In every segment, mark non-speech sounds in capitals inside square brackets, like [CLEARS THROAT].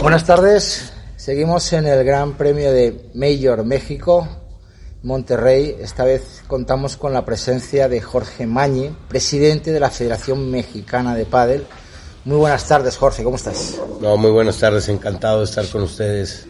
Buenas tardes. Seguimos en el Gran Premio de Mayor México, Monterrey. Esta vez contamos con la presencia de Jorge Mañe, presidente de la Federación Mexicana de Pádel. Muy buenas tardes, Jorge, ¿cómo estás? No, muy buenas tardes, encantado de estar con ustedes.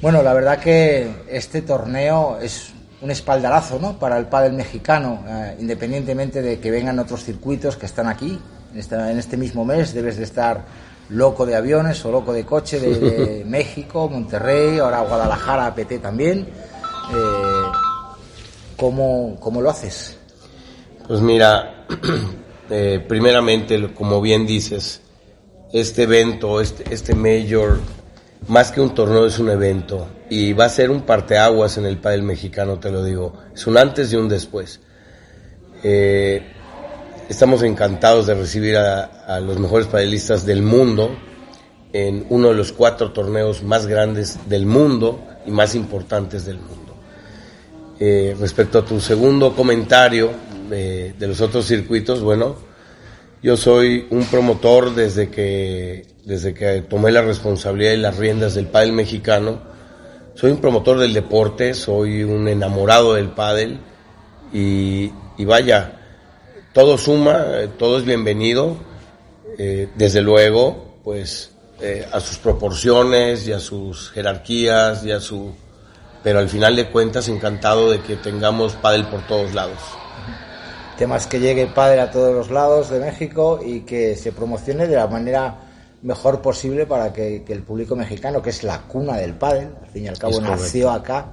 Bueno, la verdad que este torneo es un espaldarazo ¿no? para el pádel mexicano, eh, independientemente de que vengan otros circuitos que están aquí. En, esta, en este mismo mes debes de estar loco de aviones o loco de coche de, de [LAUGHS] México, Monterrey, ahora Guadalajara, APT también. Eh, ¿cómo, ¿Cómo lo haces? Pues mira, [CLEARS THROAT] eh, primeramente, como bien dices, este evento, este, este Major, más que un torneo es un evento y va a ser un parteaguas en el pádel mexicano, te lo digo. Es un antes y un después. Eh, estamos encantados de recibir a, los mejores padelistas del mundo en uno de los cuatro torneos más grandes del mundo y más importantes del mundo. Eh, respecto a tu segundo comentario eh, de los otros circuitos, bueno, yo soy un promotor desde que, desde que tomé la responsabilidad y las riendas del pádel mexicano. Soy un promotor del deporte, soy un enamorado del pádel y, y vaya, todo suma, eh, todo es bienvenido, eh, desde luego, pues eh, a sus proporciones y a sus jerarquías y a su... Pero al final de cuentas encantado de que tengamos pádel por todos lados. Temas que llegue pádel a todos los lados de México y que se promocione de la manera mejor posible para que, que el público mexicano, que es la cuna del pádel, al fin y al cabo nació acá,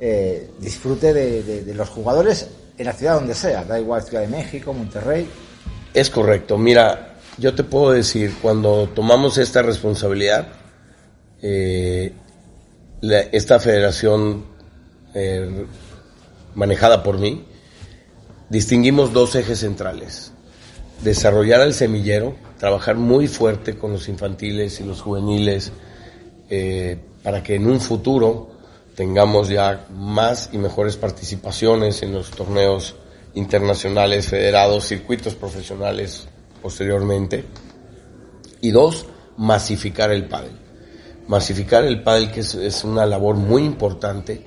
eh, disfrute de, los jugadores en la ciudad donde sea, da igual Ciudad de México, Monterrey. Es correcto. Mira, yo te puedo decir, cuando tomamos esta responsabilidad, eh, esta federación eh, manejada por mí, distinguimos dos ejes centrales. Desarrollar el semillero, trabajar muy fuerte con los infantiles y los juveniles para que en un futuro tengamos ya más y mejores participaciones en los torneos internacionales, federados, circuitos profesionales posteriormente. Y dos, masificar el pádel. Masificar el pádel, que es, una labor muy importante,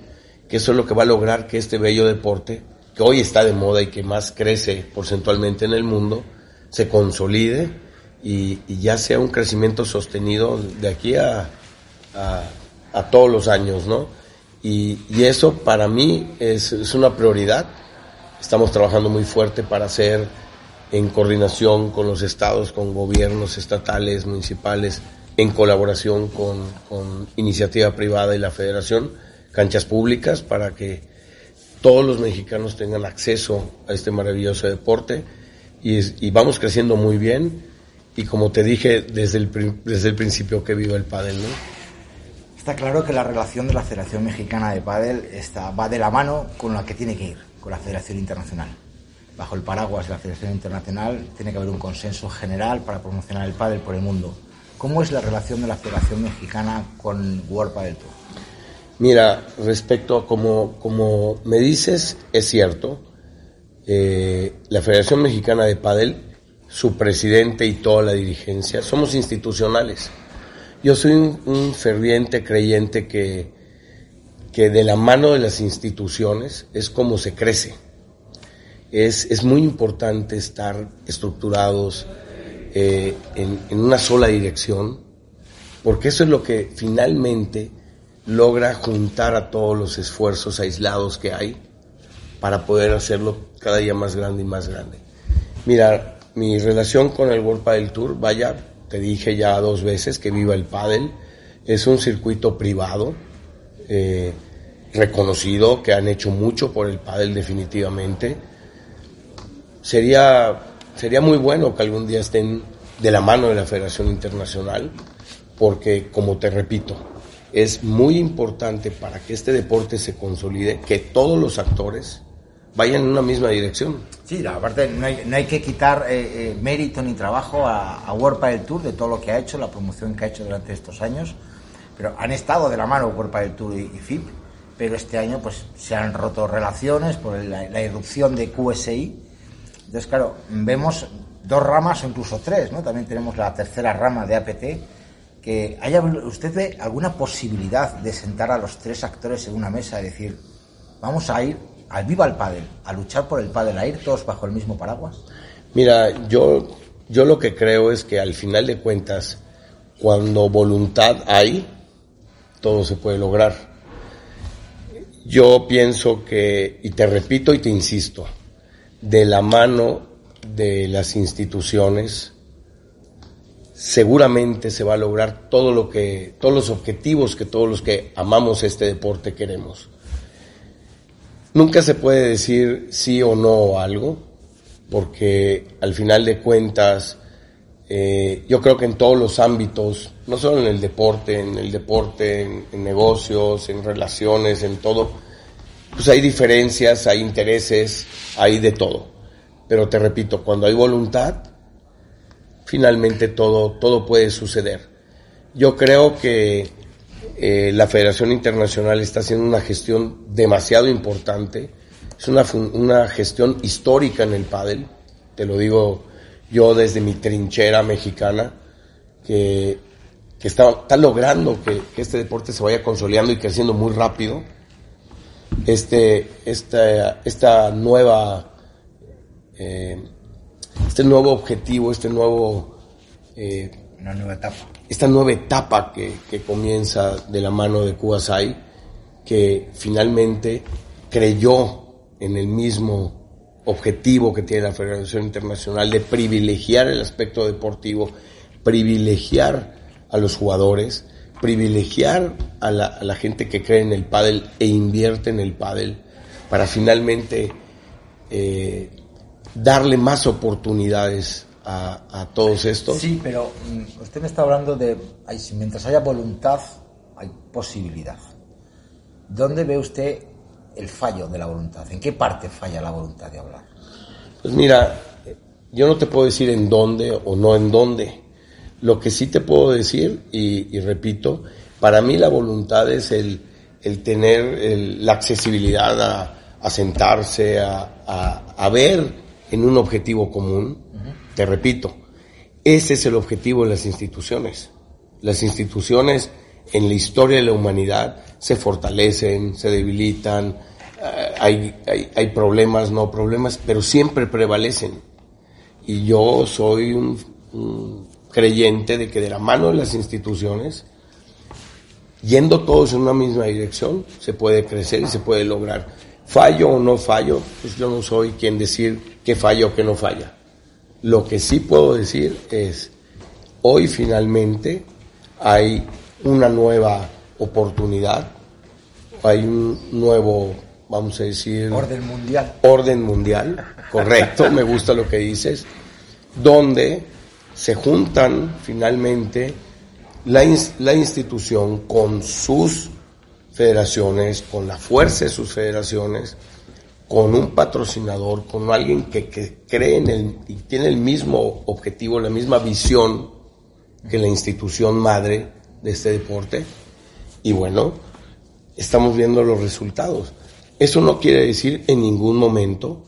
que eso es lo que va a lograr que este bello deporte, que hoy está de moda y que más crece porcentualmente en el mundo, se consolide y, y ya sea un crecimiento sostenido de aquí a, a, a todos los años, ¿no? Y, eso para mí es, una prioridad. Estamos trabajando muy fuerte para hacer en coordinación con los estados, con gobiernos estatales, municipales, en colaboración con, iniciativa privada y la federación, canchas públicas para que todos los mexicanos tengan acceso a este maravilloso deporte y, vamos creciendo muy bien y como te dije desde el, desde el principio que vivo el pádel, ¿no? Está claro que la relación de la Federación Mexicana de está, va de la mano con la que tiene que ir, con la Federación Internacional. Bajo el paraguas de la Federación Internacional tiene que haber un consenso general para promocionar el pádel por el mundo. ¿Cómo es la relación de la Federación Mexicana con World Padel Tour? Mira, respecto a como, como me dices, es cierto. Eh, la Federación Mexicana de Padel, su presidente y toda la dirigencia, somos institucionales. Yo soy un, ferviente creyente que, que de la mano de las instituciones es como se crece. Es, es muy importante estar estructurados eh, en, en una sola dirección, porque eso es lo que finalmente logra juntar a todos los esfuerzos aislados que hay para poder hacerlo cada día más grande y más grande. Mira, mi relación con el World Padel Tour, vaya, te dije ya dos veces que viva el pádel, es un circuito privado, eh, reconocido, que han hecho mucho por el pádel definitivamente. Sería, sería muy bueno que algún día estén de la mano de la Federación Internacional, porque como te repito, es muy importante para que este deporte se consolide que todos los actores vayan en una misma dirección. Sí, aparte no hay, no hay que quitar eh, eh, mérito ni trabajo a, a World Tour de todo lo que ha hecho, la promoción que ha hecho durante estos años, pero han estado de la mano World Padel Tour y, FIP, pero este año pues se han roto relaciones por la, la irrupción de QSI. Entonces, claro, vemos dos ramas o incluso tres, ¿no? También tenemos la tercera rama de APT, que haya usted alguna posibilidad de sentar a los tres actores en una mesa y decir, vamos a ir al viva el pádel, a luchar por el pádel, a ir todos bajo el mismo paraguas? Mira, yo, yo lo que creo es que al final de cuentas, cuando voluntad hay, todo se puede lograr. Yo pienso que, y te repito y te insisto, de la mano de las instituciones, seguramente se va a lograr todo lo que, todos los objetivos que todos los que amamos este deporte queremos. Nunca se puede decir sí o no a algo, porque al final de cuentas, eh, yo creo que en todos los ámbitos, no solo en el deporte, en el deporte, en, negocios, en relaciones, en todo, pues hay diferencias, hay intereses, hay de todo. Pero te repito, cuando hay voluntad, finalmente todo, todo puede suceder. Yo creo que eh, la Federación Internacional está haciendo una gestión demasiado importante. Es una, una gestión histórica en el pádel, te lo digo yo desde mi trinchera mexicana, que, que está, está, logrando que, este deporte se vaya consolidando y creciendo muy rápido. Este, esta, esta nueva, eh, este nuevo objetivo, este nuevo... Eh, Una nueva etapa. Esta nueva etapa que, que comienza de la mano de Kuwasai, que finalmente creyó en el mismo objetivo que tiene la Federación Internacional de privilegiar el aspecto deportivo, privilegiar a los jugadores, privilegiar a la, gente que cree en el pádel e invierte en el pádel para finalmente eh, darle más oportunidades a, todos estos. Sí, pero mm, usted me está hablando de, mientras haya voluntad, hay posibilidad. ¿Dónde ve usted el fallo de la voluntad? ¿En qué parte falla la voluntad de hablar? Pues mira, yo no te puedo decir en dónde o no en dónde. Lo que sí te puedo decir, y, repito, para mí la voluntad es el, el tener la accesibilidad a, a sentarse, a, a, ver en un objetivo común. Te repito, ese es el objetivo de las instituciones. Las instituciones en la historia de la humanidad se fortalecen, se debilitan, eh, hay, hay, problemas, no problemas, pero siempre prevalecen. Y yo soy un, creyente de que de la mano de las instituciones, yendo todos en una misma dirección, se puede crecer y se puede lograr. Fallo o no fallo, pues yo no soy quien decir que falla o que no falla. Lo que sí puedo decir es, hoy finalmente hay una nueva oportunidad, hay un nuevo, vamos a decir... Orden mundial. Orden mundial, correcto, me gusta lo que dices, donde se juntan finalmente la, la institución con sus federaciones, con la fuerza de sus federaciones, con un patrocinador, con alguien que, que cree en el, y tiene el mismo objetivo, la misma visión que la institución madre de este deporte, y bueno, estamos viendo los resultados. Eso no quiere decir en ningún momento,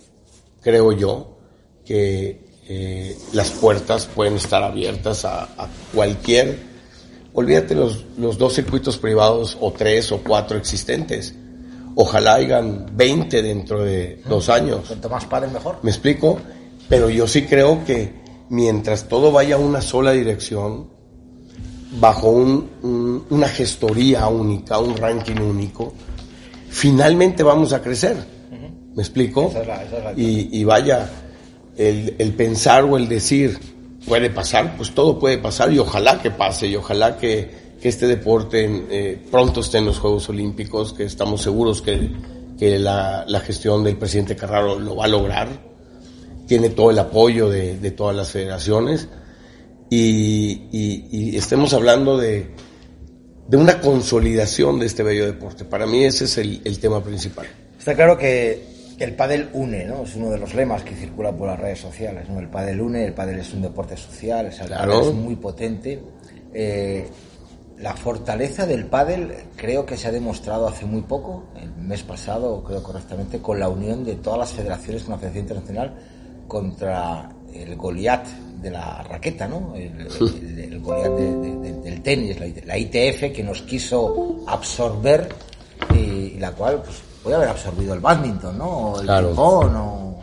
creo yo, que eh, las puertas pueden estar abiertas a, cualquier, olvídate los, los, dos circuitos privados o tres o cuatro existentes. Ojalá hayan 20 dentro de dos años. Cuanto más padre mejor. ¿Me explico? Pero yo sí creo que mientras todo vaya a una sola dirección, bajo un, una gestoría única, un ranking único, finalmente vamos a crecer. ¿Me explico? y, vaya, el, el, pensar o el decir, puede pasar, pues todo puede pasar y ojalá que pase y ojalá que, que este deporte eh, pronto esté en los Juegos Olímpicos, que estamos seguros que, que la, la, gestión del presidente Carraro lo va a lograr. Tiene todo el apoyo de, de todas las federaciones y, estemos hablando de, de, una consolidación de este bello deporte. Para mí ese es el, tema principal. Está claro que el pádel une, ¿no? Es uno de los lemas que circula por las redes sociales, ¿no? El pádel une, el pádel es un deporte social, es muy potente. Eh, la fortaleza del pádel creo que se ha demostrado hace muy poco, el mes pasado, creo correctamente, con la unión de todas las federaciones con la Federación Internacional contra el Goliat de la raqueta, ¿no? El, Goliat del tenis, la, ITF, que nos quiso absorber y, la cual pues, puede haber absorbido el badminton, ¿no? O el claro. o,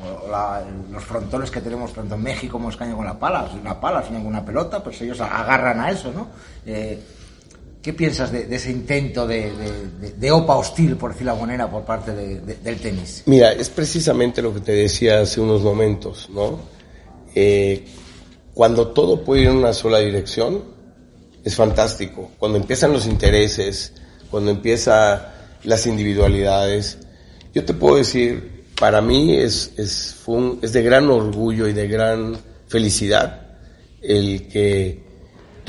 los frontones que tenemos tanto en México como en España con la pala. Si una pala, si una pelota, pues ellos agarran a eso, ¿no? Eh, ¿Qué piensas de, ese intento de, OPA hostil, por decir la manera, por parte del tenis? Mira, es precisamente lo que te decía hace unos momentos, ¿no? Eh, cuando todo puede ir en una sola dirección, es fantástico. Cuando empiezan los intereses, cuando empiezan las individualidades, yo te puedo decir, para mí es, es de gran orgullo y de gran felicidad el que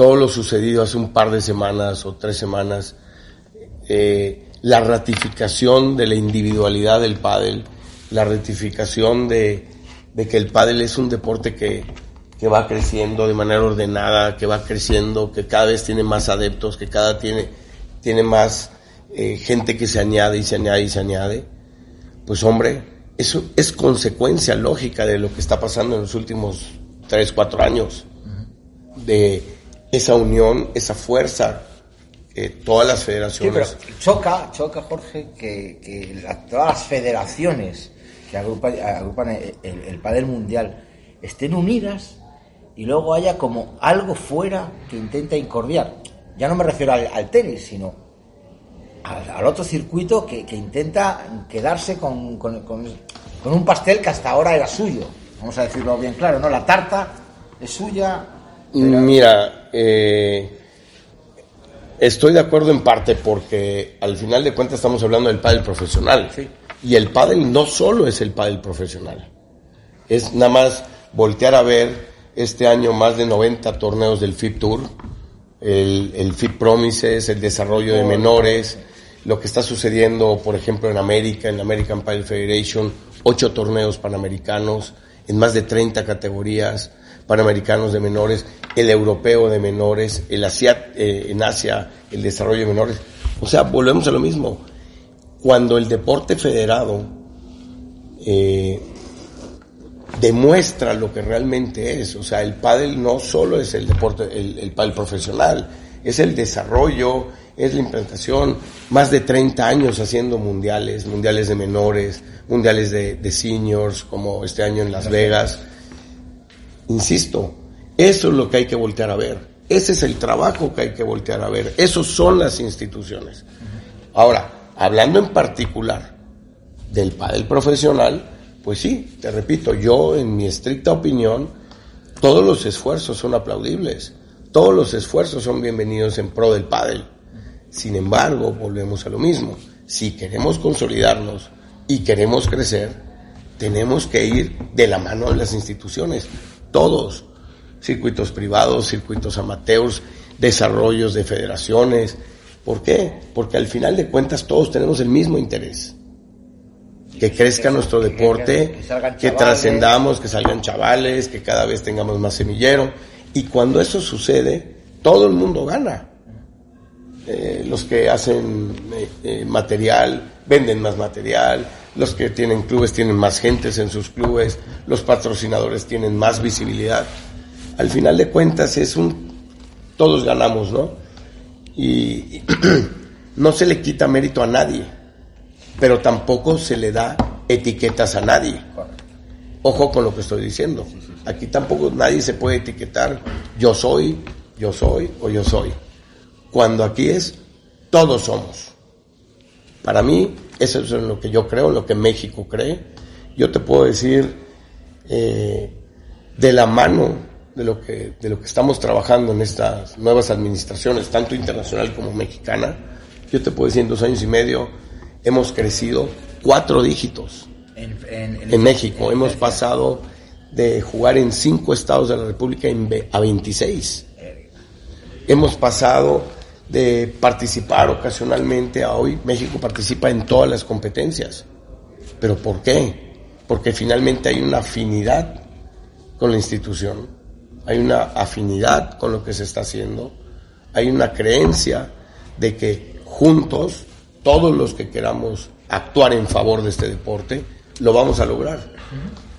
todo lo sucedido hace un par de semanas o tres semanas, eh, la ratificación de la individualidad del pádel, la ratificación de, que el pádel es un deporte que, que, va creciendo de manera ordenada, que va creciendo, que cada vez tiene más adeptos, que cada tiene, tiene más eh, gente que se añade y se añade y se añade. Pues hombre, eso es consecuencia lógica de lo que está pasando en los últimos tres, cuatro años. De esa unión, esa fuerza que todas las federaciones. Sí, pero choca, choca Jorge, que, todas las federaciones que agrupan, el, el padel mundial estén unidas y luego haya como algo fuera que intenta incordiar. Ya no me refiero al, tenis, sino al, otro circuito que, intenta quedarse con, con, un pastel que hasta ahora era suyo. Vamos a decirlo bien claro, ¿no? La tarta es suya, Mira, eh, estoy de acuerdo en parte porque al final de cuentas estamos hablando del pádel profesional. Y el pádel no solo es el pádel profesional. Es nada más voltear a ver este año más de 90 torneos del FIP Tour, el, el FIP Promises, el desarrollo de menores, lo que está sucediendo, por ejemplo, en América, en la American Padel Federation, ocho torneos panamericanos en más de 30 categorías panamericanos de menores, el europeo de menores, el Asia, eh, en Asia el desarrollo de menores. O sea, volvemos a lo mismo. Cuando el deporte federado eh, demuestra lo que realmente es, o sea, el pádel no solo es el deporte, el, el pádel profesional, es el desarrollo, es la implantación, más de 30 años haciendo mundiales, mundiales de menores, mundiales de, de seniors, como este año en Las Vegas. Insisto, eso es lo que hay que voltear a ver. Ese es el trabajo que hay que voltear a ver. Esos son las instituciones. Ahora, hablando en particular del padel profesional, pues sí, te repito, yo en mi estricta opinión, todos los esfuerzos son aplaudibles. Todos los esfuerzos son bienvenidos en pro del pádel. Sin embargo, volvemos a lo mismo. Si queremos consolidarnos y queremos crecer, tenemos que ir de la mano de las instituciones todos, circuitos privados, circuitos amateurs, desarrollos de federaciones. ¿Por qué? Porque al final de cuentas todos tenemos el mismo interés. Que crezca nuestro deporte, que, trascendamos, que salgan chavales, que cada vez tengamos más semillero. Y cuando eso sucede, todo el mundo gana. Eh, los que hacen eh, eh, material venden más material, los que tienen clubes tienen más gentes en sus clubes, los patrocinadores tienen más visibilidad. Al final de cuentas es un, todos ganamos, ¿no? Y, [CLEARS THROAT] no se le quita mérito a nadie, pero tampoco se le da etiquetas a nadie. Ojo con lo que estoy diciendo. Aquí tampoco nadie se puede etiquetar yo soy, yo soy o yo soy. Cuando aquí es todos somos. Para mí, eso es lo que yo creo, lo que México cree. Yo te puedo decir, eh, de la mano de lo, que, de lo que estamos trabajando en estas nuevas administraciones, tanto internacional como mexicana, yo te puedo decir, en dos años y medio hemos crecido cuatro dígitos en, México. hemos pasado de jugar en cinco estados de la República a 26. Hemos pasado de participar ocasionalmente a hoy, México participa en todas las competencias. ¿Pero por qué? Porque finalmente hay una afinidad con la institución, hay una afinidad con lo que se está haciendo, hay una creencia de que juntos, todos los que queramos actuar en favor de este deporte, lo vamos a lograr.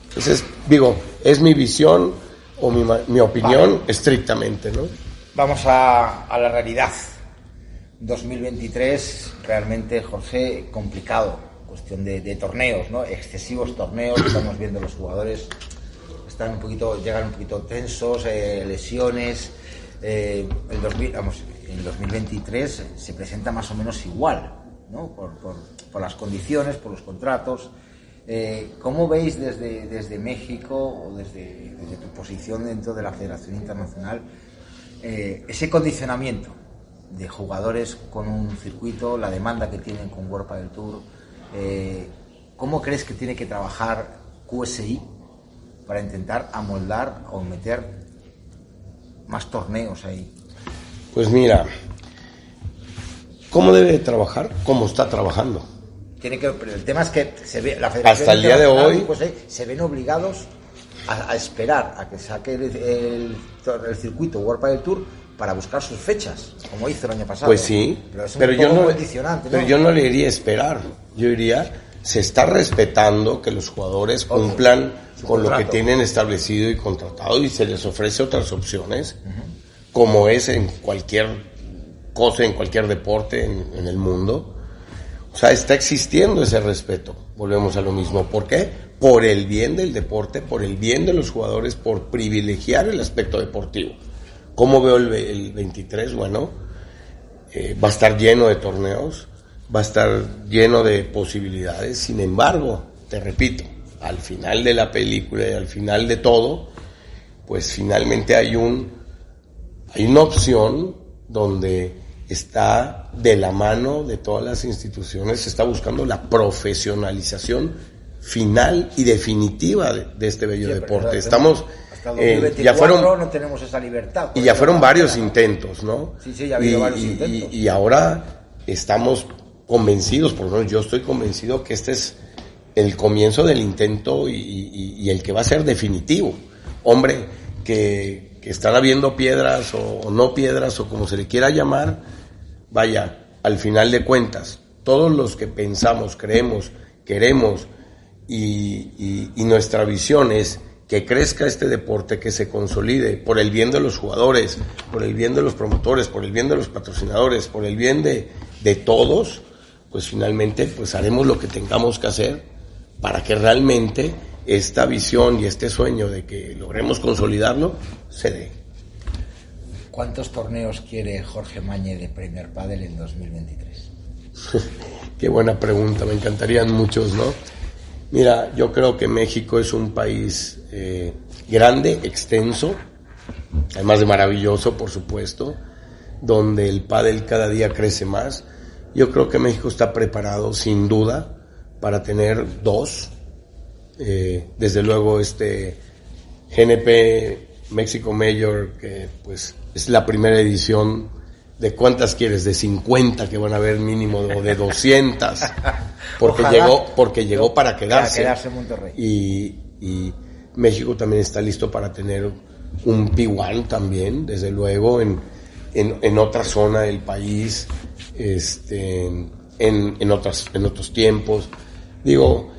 Entonces, digo, Es mi visión o mi, mi opinión estrictamente, ¿no? Vamos a, a la realidad. 2023 realmente, Jorge, complicado. Cuestión de, torneos, ¿no? Excesivos torneos, estamos viendo los jugadores están un poquito, llegan un poquito tensos, eh, lesiones. Eh, el 2000, vamos, en 2023 se presenta más o menos igual, ¿no? Por, por, por las condiciones, por los contratos. Eh, ¿Cómo veis desde, desde México o desde, desde, tu posición dentro de la Federación Internacional eh, ese condicionamiento de jugadores con un circuito, la demanda que tienen con World del Tour? Eh, ¿Cómo crees que tiene que trabajar QSI para intentar amoldar o meter más torneos ahí? Pues mira, ¿cómo debe trabajar? ¿Cómo está trabajando? Tiene que, pero el tema es que se ve, la Federación hasta el día de hoy eh, se ven obligados a, a, esperar a que saque el, el, el circuito World del Tour para buscar sus fechas, como hizo el año pasado. Pues sí, pero, pero yo no, pero yo no le iría a esperar. Yo diría, se está respetando que los jugadores cumplan con lo que tienen establecido y contratado y se les ofrece otras opciones, uh -huh. como es en cualquier cosa, en cualquier deporte en, en, el mundo. O sea, está existiendo ese respeto. Volvemos a lo mismo. ¿Por qué? Por el bien del deporte, por el bien de los jugadores, por privilegiar el aspecto deportivo. ¿Cómo veo el, el 23? Bueno, eh, va a estar lleno de torneos, va a estar lleno de posibilidades. Sin embargo, te repito, al final de la película y al final de todo, pues finalmente hay un hay una opción donde está de la mano de todas las instituciones, se está buscando la profesionalización final y definitiva de, de este bello deporte. Estamos eh, ya fueron no tenemos esa libertad. Y ya fueron varios intentos, ¿no? Sí, sí, ya ha habido y, varios y, intentos. Y, y ahora estamos convencidos, por lo menos yo estoy convencido que este es el comienzo del intento y, y, y, el que va a ser definitivo. Hombre, que, que están habiendo piedras o, o, no piedras o como se le quiera llamar, vaya, al final de cuentas, todos los que pensamos, creemos, queremos y, y nuestra visión es que crezca este deporte, que se consolide por el bien de los jugadores, por el bien de los promotores, por el bien de los patrocinadores, por el bien de, de todos, pues finalmente pues haremos lo que tengamos que hacer para que realmente esta visión y este sueño de que logremos consolidarlo se dé. ¿Cuántos torneos quiere Jorge Mañe de Premier Padel en 2023? [LAUGHS] Qué buena pregunta, me encantarían muchos, ¿no? Mira, yo creo que México es un país eh, grande, extenso, además de maravilloso, por supuesto, donde el pádel cada día crece más. Yo creo que México está preparado, sin duda, para tener dos. Eh, desde luego, este GNP México Mayor, que pues es la primera edición de cuántas quieres, de 50 que van a haber mínimo o de 200, [LAUGHS] porque Ojalá. llegó porque llegó para quedarse. Para quedarse en Monterrey. Y, y, México también está listo para tener un P1 también, desde luego, en, en, en otra zona del país, este, en, en, otras, en otros tiempos. Digo,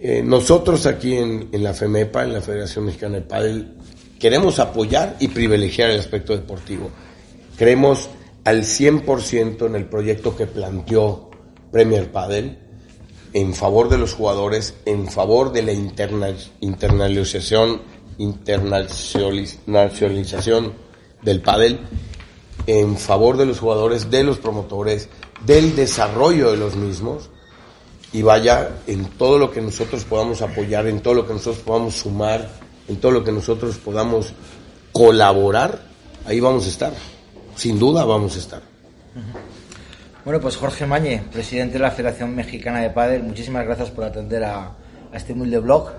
eh, nosotros aquí en, en la FEMEPA, en la Federación Mexicana de Padel, queremos apoyar y privilegiar el aspecto deportivo. Creemos al 100% en el proyecto que planteó Premier Padel en favor de los jugadores, en favor de la interna, internacionalización del pádel, en favor de los jugadores, de los promotores, del desarrollo de los mismos y vaya en todo lo que nosotros podamos apoyar, en todo lo que nosotros podamos sumar, en todo lo que nosotros podamos colaborar, ahí vamos a estar. Sin duda vamos a estar. Bueno, pues Jorge Mañe, presidente de la Federación Mexicana de Padel, muchísimas gracias por atender a, a este humilde blog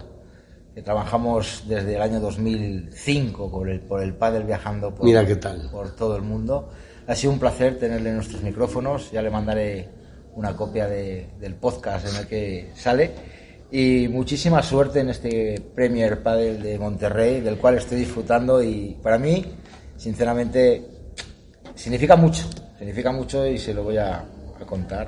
que trabajamos desde el año 2005 por el, por el pádel viajando por, Mira qué tal. por todo el mundo. Ha sido un placer tenerle en nuestros micrófonos, ya le mandaré una copia de, del podcast en el que sale y muchísima suerte en este Premier Padel de Monterrey, del cual estoy disfrutando y para mí, sinceramente, significa mucho, significa mucho y se lo voy a, a contar.